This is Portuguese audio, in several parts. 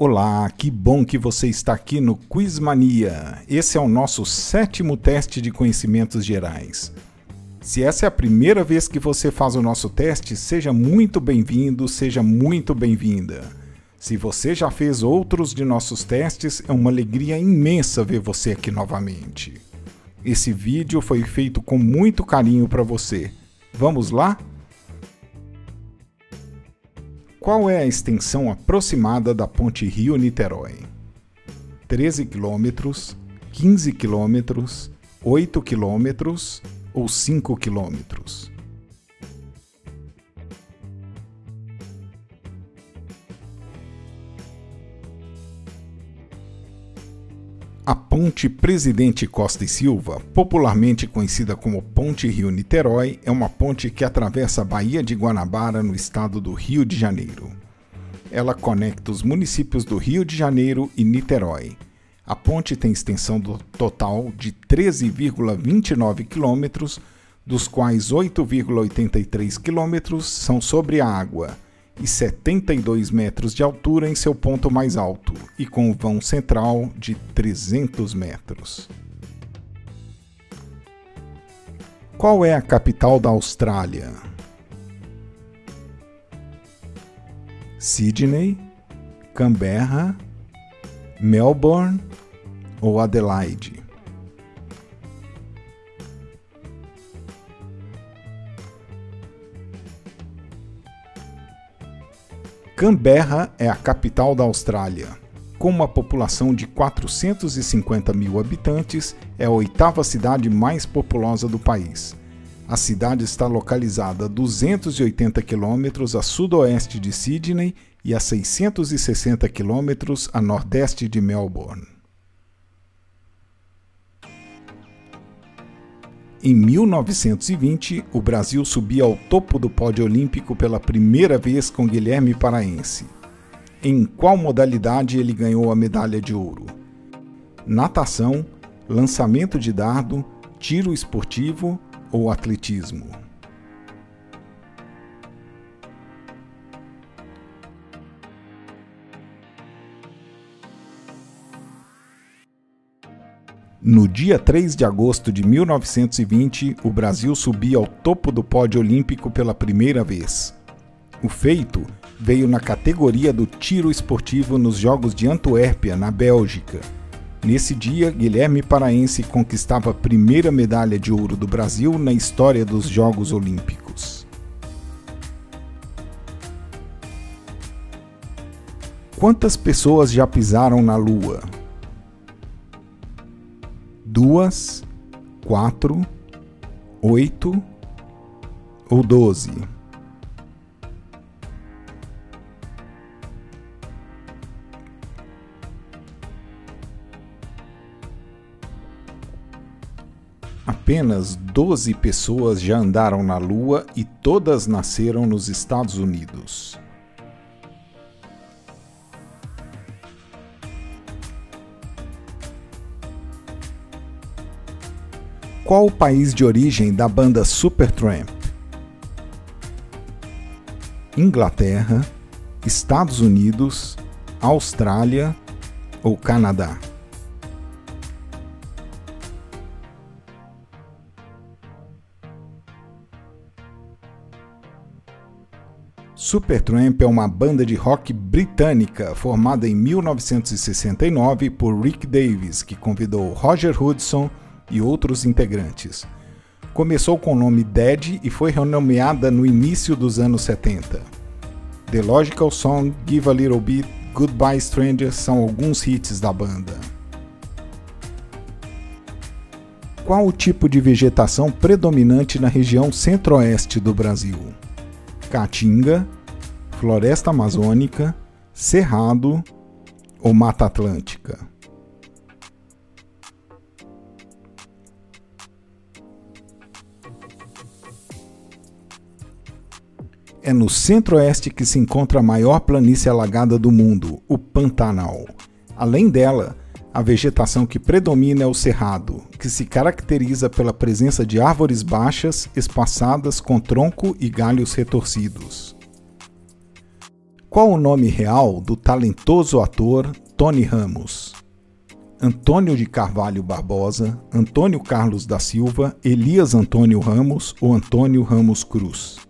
Olá, que bom que você está aqui no Quizmania. Esse é o nosso sétimo teste de conhecimentos gerais. Se essa é a primeira vez que você faz o nosso teste, seja muito bem-vindo, seja muito bem-vinda. Se você já fez outros de nossos testes, é uma alegria imensa ver você aqui novamente. Esse vídeo foi feito com muito carinho para você. Vamos lá? Qual é a extensão aproximada da ponte Rio-Niterói? 13 quilômetros, 15 quilômetros, 8 quilômetros ou 5 quilômetros? A Ponte Presidente Costa e Silva, popularmente conhecida como Ponte Rio-Niterói, é uma ponte que atravessa a Baía de Guanabara, no estado do Rio de Janeiro. Ela conecta os municípios do Rio de Janeiro e Niterói. A ponte tem extensão total de 13,29 quilômetros, dos quais 8,83 quilômetros são sobre a água e 72 metros de altura em seu ponto mais alto, e com vão central de 300 metros. Qual é a capital da Austrália? Sydney, Canberra, Melbourne ou Adelaide? Canberra é a capital da Austrália. Com uma população de 450 mil habitantes, é a oitava cidade mais populosa do país. A cidade está localizada a 280 quilômetros a sudoeste de Sydney e a 660 quilômetros a nordeste de Melbourne. Em 1920, o Brasil subia ao topo do pódio olímpico pela primeira vez com Guilherme Paraense. Em qual modalidade ele ganhou a medalha de ouro? Natação, lançamento de dardo, tiro esportivo ou atletismo? No dia 3 de agosto de 1920, o Brasil subia ao topo do pódio olímpico pela primeira vez. O feito veio na categoria do tiro esportivo nos Jogos de Antuérpia, na Bélgica. Nesse dia, Guilherme Paraense conquistava a primeira medalha de ouro do Brasil na história dos Jogos Olímpicos. Quantas pessoas já pisaram na Lua? Duas, quatro, oito ou doze. Apenas 12 pessoas já andaram na Lua e todas nasceram nos Estados Unidos. Qual o país de origem da banda Supertramp? Inglaterra, Estados Unidos, Austrália ou Canadá? Supertramp é uma banda de rock britânica formada em 1969 por Rick Davis, que convidou Roger Hudson e outros integrantes. Começou com o nome Dead e foi renomeada no início dos anos 70. The Logical Song, Give a Little Bit, Goodbye Stranger são alguns hits da banda. Qual o tipo de vegetação predominante na região centro-oeste do Brasil? Caatinga, Floresta Amazônica, Cerrado ou Mata Atlântica? É no centro-oeste que se encontra a maior planície alagada do mundo, o Pantanal. Além dela, a vegetação que predomina é o cerrado, que se caracteriza pela presença de árvores baixas, espaçadas com tronco e galhos retorcidos. Qual o nome real do talentoso ator Tony Ramos? Antônio de Carvalho Barbosa, Antônio Carlos da Silva, Elias Antônio Ramos ou Antônio Ramos Cruz?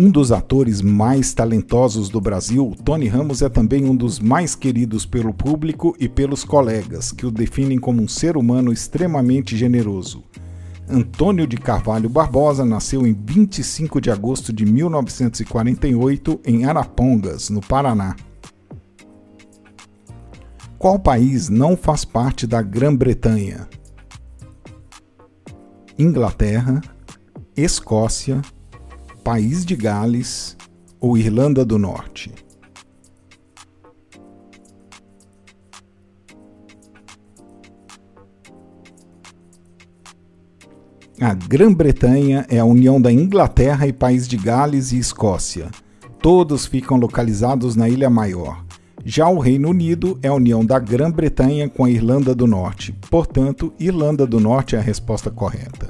Um dos atores mais talentosos do Brasil, Tony Ramos é também um dos mais queridos pelo público e pelos colegas, que o definem como um ser humano extremamente generoso. Antônio de Carvalho Barbosa nasceu em 25 de agosto de 1948 em Arapongas, no Paraná. Qual país não faz parte da Grã-Bretanha? Inglaterra, Escócia, País de Gales ou Irlanda do Norte? A Grã-Bretanha é a união da Inglaterra e País de Gales e Escócia. Todos ficam localizados na Ilha Maior. Já o Reino Unido é a união da Grã-Bretanha com a Irlanda do Norte. Portanto, Irlanda do Norte é a resposta correta.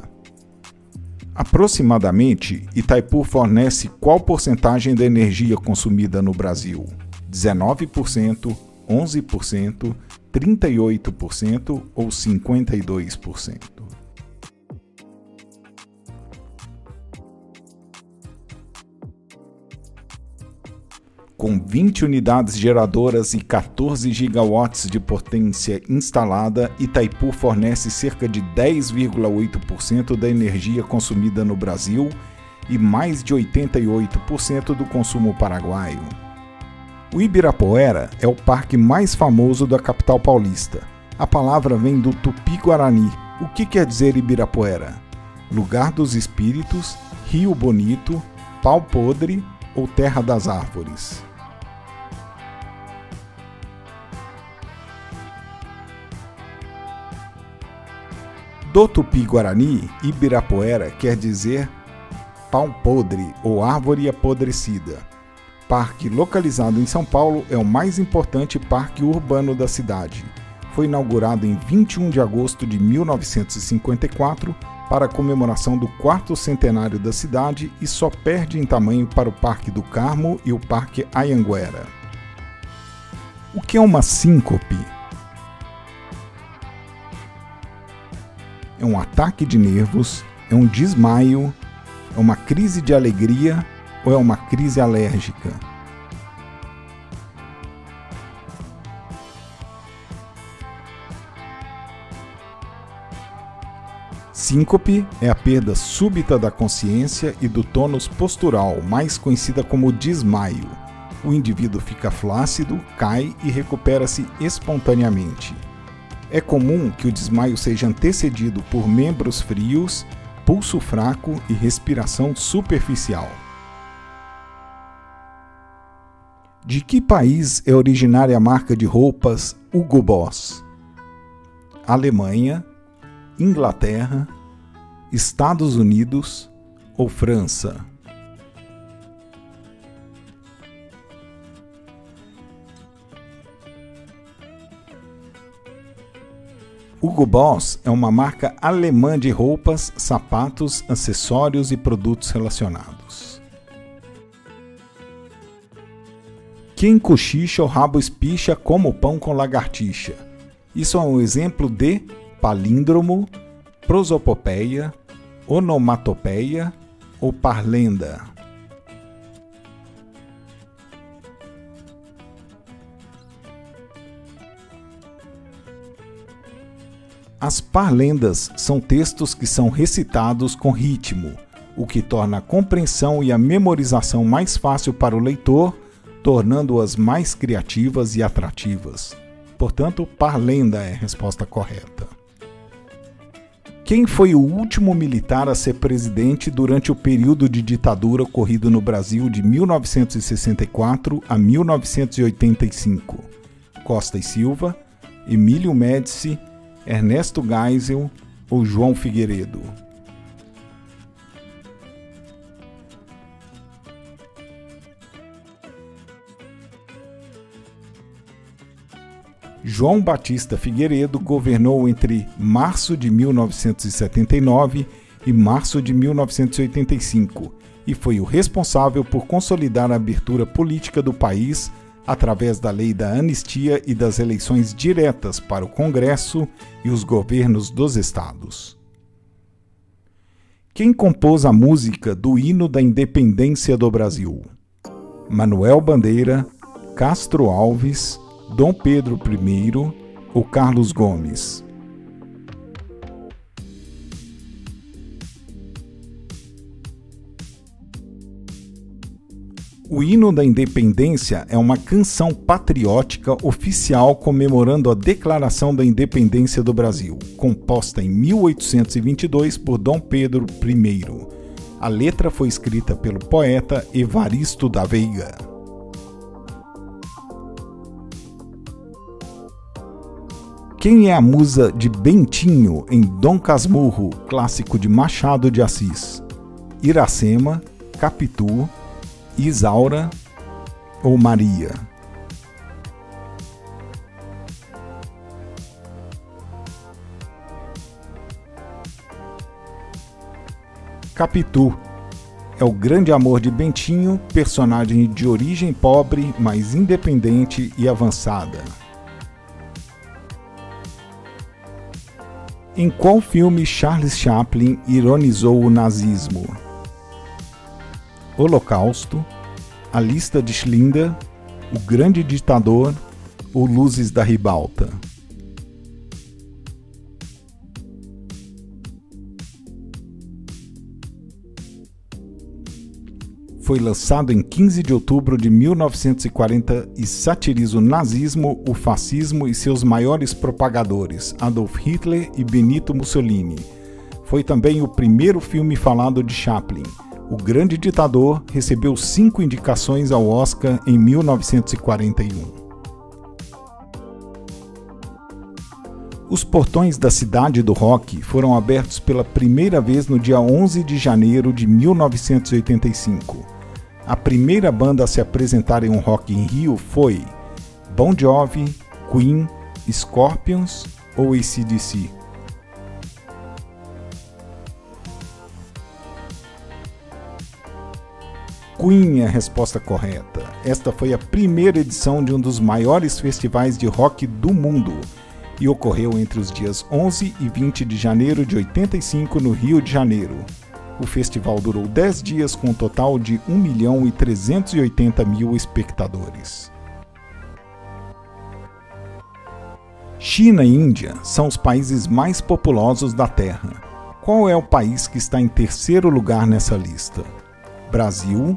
Aproximadamente, Itaipu fornece qual porcentagem da energia consumida no Brasil? 19%, 11%, 38% ou 52%? Com 20 unidades geradoras e 14 gigawatts de potência instalada, Itaipu fornece cerca de 10,8% da energia consumida no Brasil e mais de 88% do consumo paraguaio. O Ibirapuera é o parque mais famoso da capital paulista. A palavra vem do tupi-guarani. O que quer dizer Ibirapuera? Lugar dos espíritos, rio bonito, pau podre ou terra das árvores? Do tupi-guarani, Ibirapuera quer dizer pau podre ou árvore apodrecida. Parque localizado em São Paulo, é o mais importante parque urbano da cidade. Foi inaugurado em 21 de agosto de 1954 para a comemoração do quarto centenário da cidade e só perde em tamanho para o Parque do Carmo e o Parque Ayanguera. O que é uma síncope? É um ataque de nervos, é um desmaio, é uma crise de alegria ou é uma crise alérgica? Síncope é a perda súbita da consciência e do tônus postural, mais conhecida como desmaio. O indivíduo fica flácido, cai e recupera-se espontaneamente. É comum que o desmaio seja antecedido por membros frios, pulso fraco e respiração superficial. De que país é originária a marca de roupas Hugo Boss? Alemanha, Inglaterra, Estados Unidos ou França? Hugo Boss é uma marca alemã de roupas, sapatos, acessórios e produtos relacionados. Quem cochicha o rabo espicha como pão com lagartixa. Isso é um exemplo de palíndromo, prosopopeia, onomatopeia ou parlenda. As parlendas são textos que são recitados com ritmo, o que torna a compreensão e a memorização mais fácil para o leitor, tornando-as mais criativas e atrativas. Portanto, parlenda é a resposta correta. Quem foi o último militar a ser presidente durante o período de ditadura ocorrido no Brasil de 1964 a 1985? Costa e Silva, Emílio Médici, Ernesto Geisel ou João Figueiredo? João Batista Figueiredo governou entre março de 1979 e março de 1985 e foi o responsável por consolidar a abertura política do país através da lei da anistia e das eleições diretas para o Congresso e os governos dos estados. Quem compôs a música do hino da independência do Brasil? Manuel Bandeira, Castro Alves, Dom Pedro I ou Carlos Gomes? O hino da independência é uma canção patriótica oficial comemorando a Declaração da Independência do Brasil, composta em 1822 por Dom Pedro I. A letra foi escrita pelo poeta Evaristo da Veiga. Quem é a musa de Bentinho em Dom Casmurro, clássico de Machado de Assis? Iracema, Capitu, Isaura ou Maria? Capitu é o grande amor de Bentinho, personagem de origem pobre, mas independente e avançada. Em qual filme Charles Chaplin ironizou o nazismo? Holocausto, A Lista de Schlinder, O Grande Ditador ou Luzes da Ribalta. Foi lançado em 15 de outubro de 1940 e satiriza o nazismo, o fascismo e seus maiores propagadores, Adolf Hitler e Benito Mussolini. Foi também o primeiro filme falado de Chaplin o Grande Ditador recebeu cinco indicações ao Oscar em 1941. Os portões da cidade do rock foram abertos pela primeira vez no dia 11 de janeiro de 1985. A primeira banda a se apresentar em um Rock in Rio foi Bon Jovi, Queen, Scorpions ou ACDC. Queen é a resposta correta. Esta foi a primeira edição de um dos maiores festivais de rock do mundo e ocorreu entre os dias 11 e 20 de janeiro de 85 no Rio de Janeiro. O festival durou 10 dias com um total de 1 milhão e 380 mil espectadores. China e Índia são os países mais populosos da Terra. Qual é o país que está em terceiro lugar nessa lista? Brasil,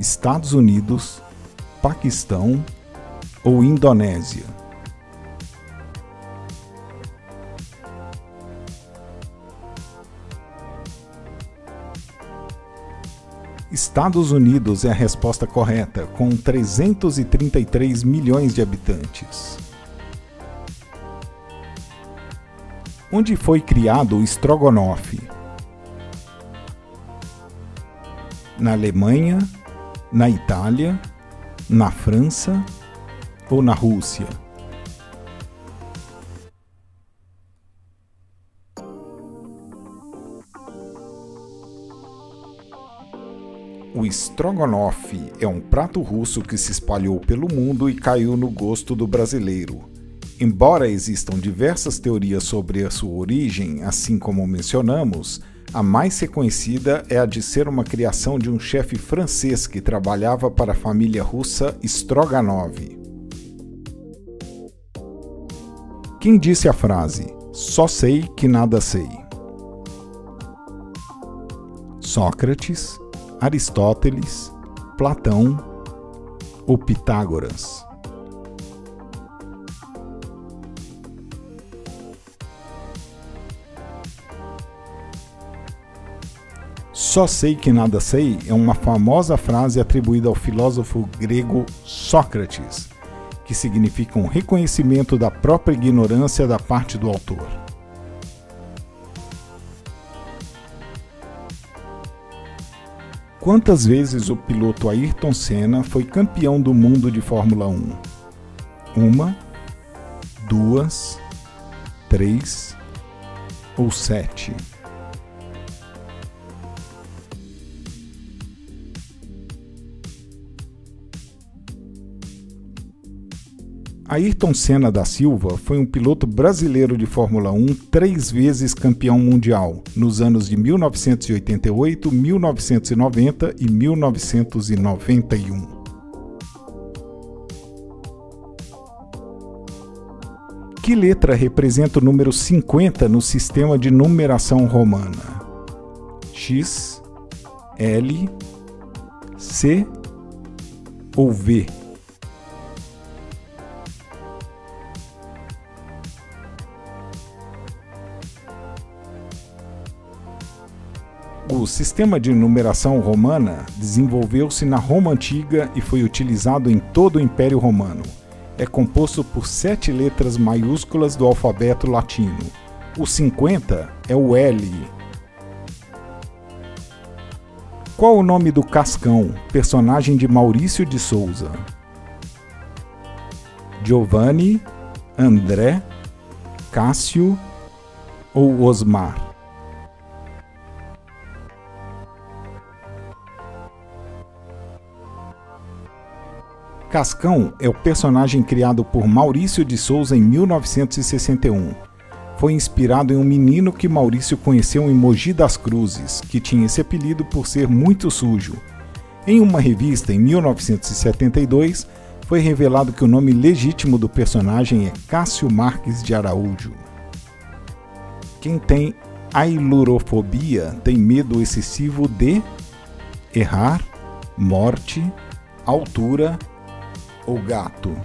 Estados Unidos, Paquistão ou Indonésia? Estados Unidos é a resposta correta, com 333 milhões de habitantes. Onde foi criado o estrogonofe? Na Alemanha, na Itália, na França ou na Rússia? O strogonoff é um prato russo que se espalhou pelo mundo e caiu no gosto do brasileiro. Embora existam diversas teorias sobre a sua origem, assim como mencionamos, a mais reconhecida é a de ser uma criação de um chefe francês que trabalhava para a família russa Stroganov. Quem disse a frase Só sei que nada sei? Sócrates, Aristóteles, Platão ou Pitágoras? Só sei que nada sei é uma famosa frase atribuída ao filósofo grego Sócrates, que significa um reconhecimento da própria ignorância da parte do autor. Quantas vezes o piloto Ayrton Senna foi campeão do mundo de Fórmula 1? Uma, duas, três ou sete. Ayrton Senna da Silva foi um piloto brasileiro de Fórmula 1 três vezes campeão mundial, nos anos de 1988, 1990 e 1991. Que letra representa o número 50 no sistema de numeração romana? X, L, C ou V? O sistema de numeração romana desenvolveu-se na Roma Antiga e foi utilizado em todo o Império Romano. É composto por sete letras maiúsculas do alfabeto latino. O 50 é o L. Qual o nome do Cascão, personagem de Maurício de Souza? Giovanni, André, Cássio ou Osmar? Cascão é o personagem criado por Maurício de Souza em 1961. Foi inspirado em um menino que Maurício conheceu em Mogi das Cruzes, que tinha esse apelido por ser muito sujo. Em uma revista em 1972, foi revelado que o nome legítimo do personagem é Cássio Marques de Araújo. Quem tem ailurofobia tem medo excessivo de errar, morte, altura ou gato?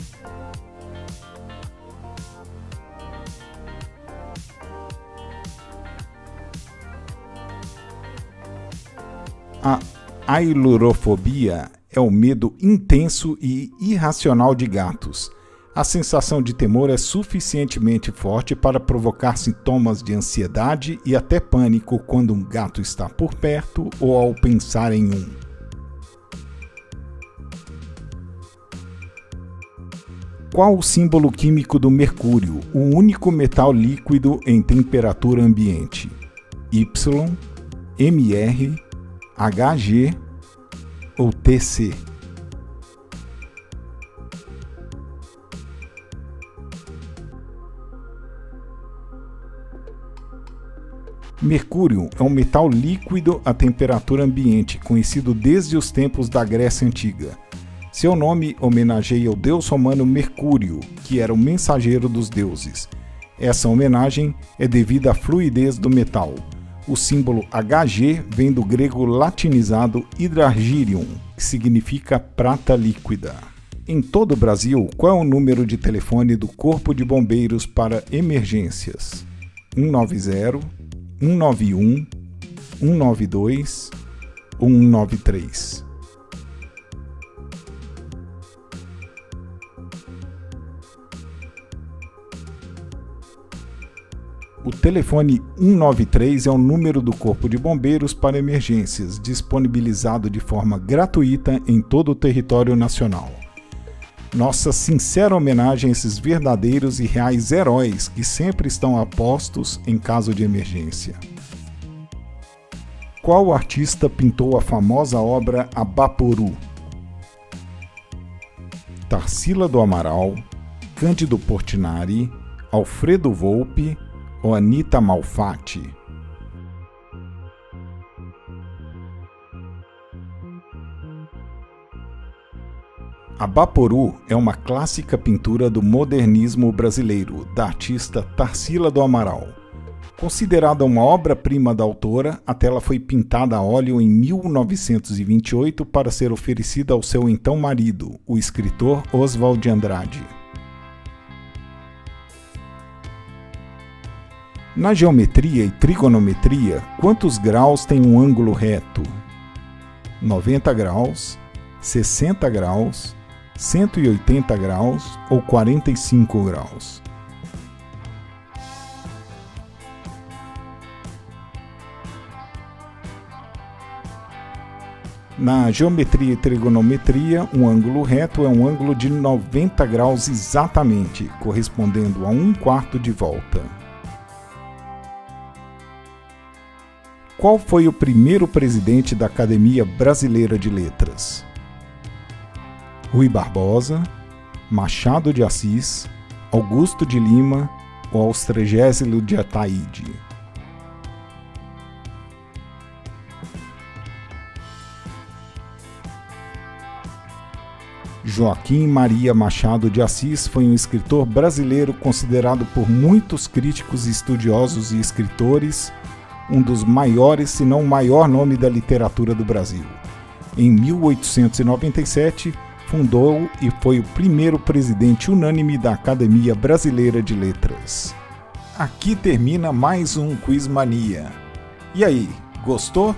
A ailurofobia é o medo intenso e irracional de gatos. A sensação de temor é suficientemente forte para provocar sintomas de ansiedade e até pânico quando um gato está por perto ou ao pensar em um. Qual o símbolo químico do mercúrio, o único metal líquido em temperatura ambiente? Y, Mr, Hg ou Tc? Mercúrio é um metal líquido a temperatura ambiente, conhecido desde os tempos da Grécia Antiga. Seu nome homenageia o deus romano Mercúrio, que era o mensageiro dos deuses. Essa homenagem é devida à fluidez do metal. O símbolo Hg vem do grego latinizado hydrargyrium, que significa prata líquida. Em todo o Brasil, qual é o número de telefone do Corpo de Bombeiros para emergências? 190, 191, 192 ou 193? O telefone 193 é o número do Corpo de Bombeiros para emergências, disponibilizado de forma gratuita em todo o território nacional. Nossa sincera homenagem a esses verdadeiros e reais heróis que sempre estão a postos em caso de emergência. Qual artista pintou a famosa obra Abaporu? Tarsila do Amaral, Cândido Portinari, Alfredo Volpe ou Anita Malfatti. A Baporu é uma clássica pintura do modernismo brasileiro, da artista Tarsila do Amaral. Considerada uma obra-prima da autora, a tela foi pintada a óleo em 1928 para ser oferecida ao seu então marido, o escritor Oswald de Andrade. Na geometria e trigonometria, quantos graus tem um ângulo reto? 90 graus, 60 graus, 180 graus ou 45 graus? Na geometria e trigonometria, um ângulo reto é um ângulo de 90 graus exatamente, correspondendo a um quarto de volta. Qual foi o primeiro presidente da Academia Brasileira de Letras? Rui Barbosa, Machado de Assis, Augusto de Lima ou Austrégésilo de Ataíde? Joaquim Maria Machado de Assis foi um escritor brasileiro considerado por muitos críticos, estudiosos e escritores um dos maiores, se não o maior nome da literatura do Brasil. Em 1897, fundou e foi o primeiro presidente unânime da Academia Brasileira de Letras. Aqui termina mais um Quiz Mania. E aí, gostou?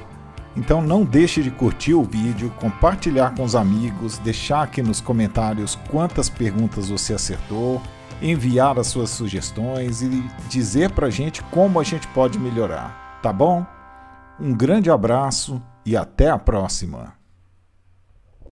Então não deixe de curtir o vídeo, compartilhar com os amigos, deixar aqui nos comentários quantas perguntas você acertou, enviar as suas sugestões e dizer pra gente como a gente pode melhorar, tá bom? Um grande abraço e até a próxima!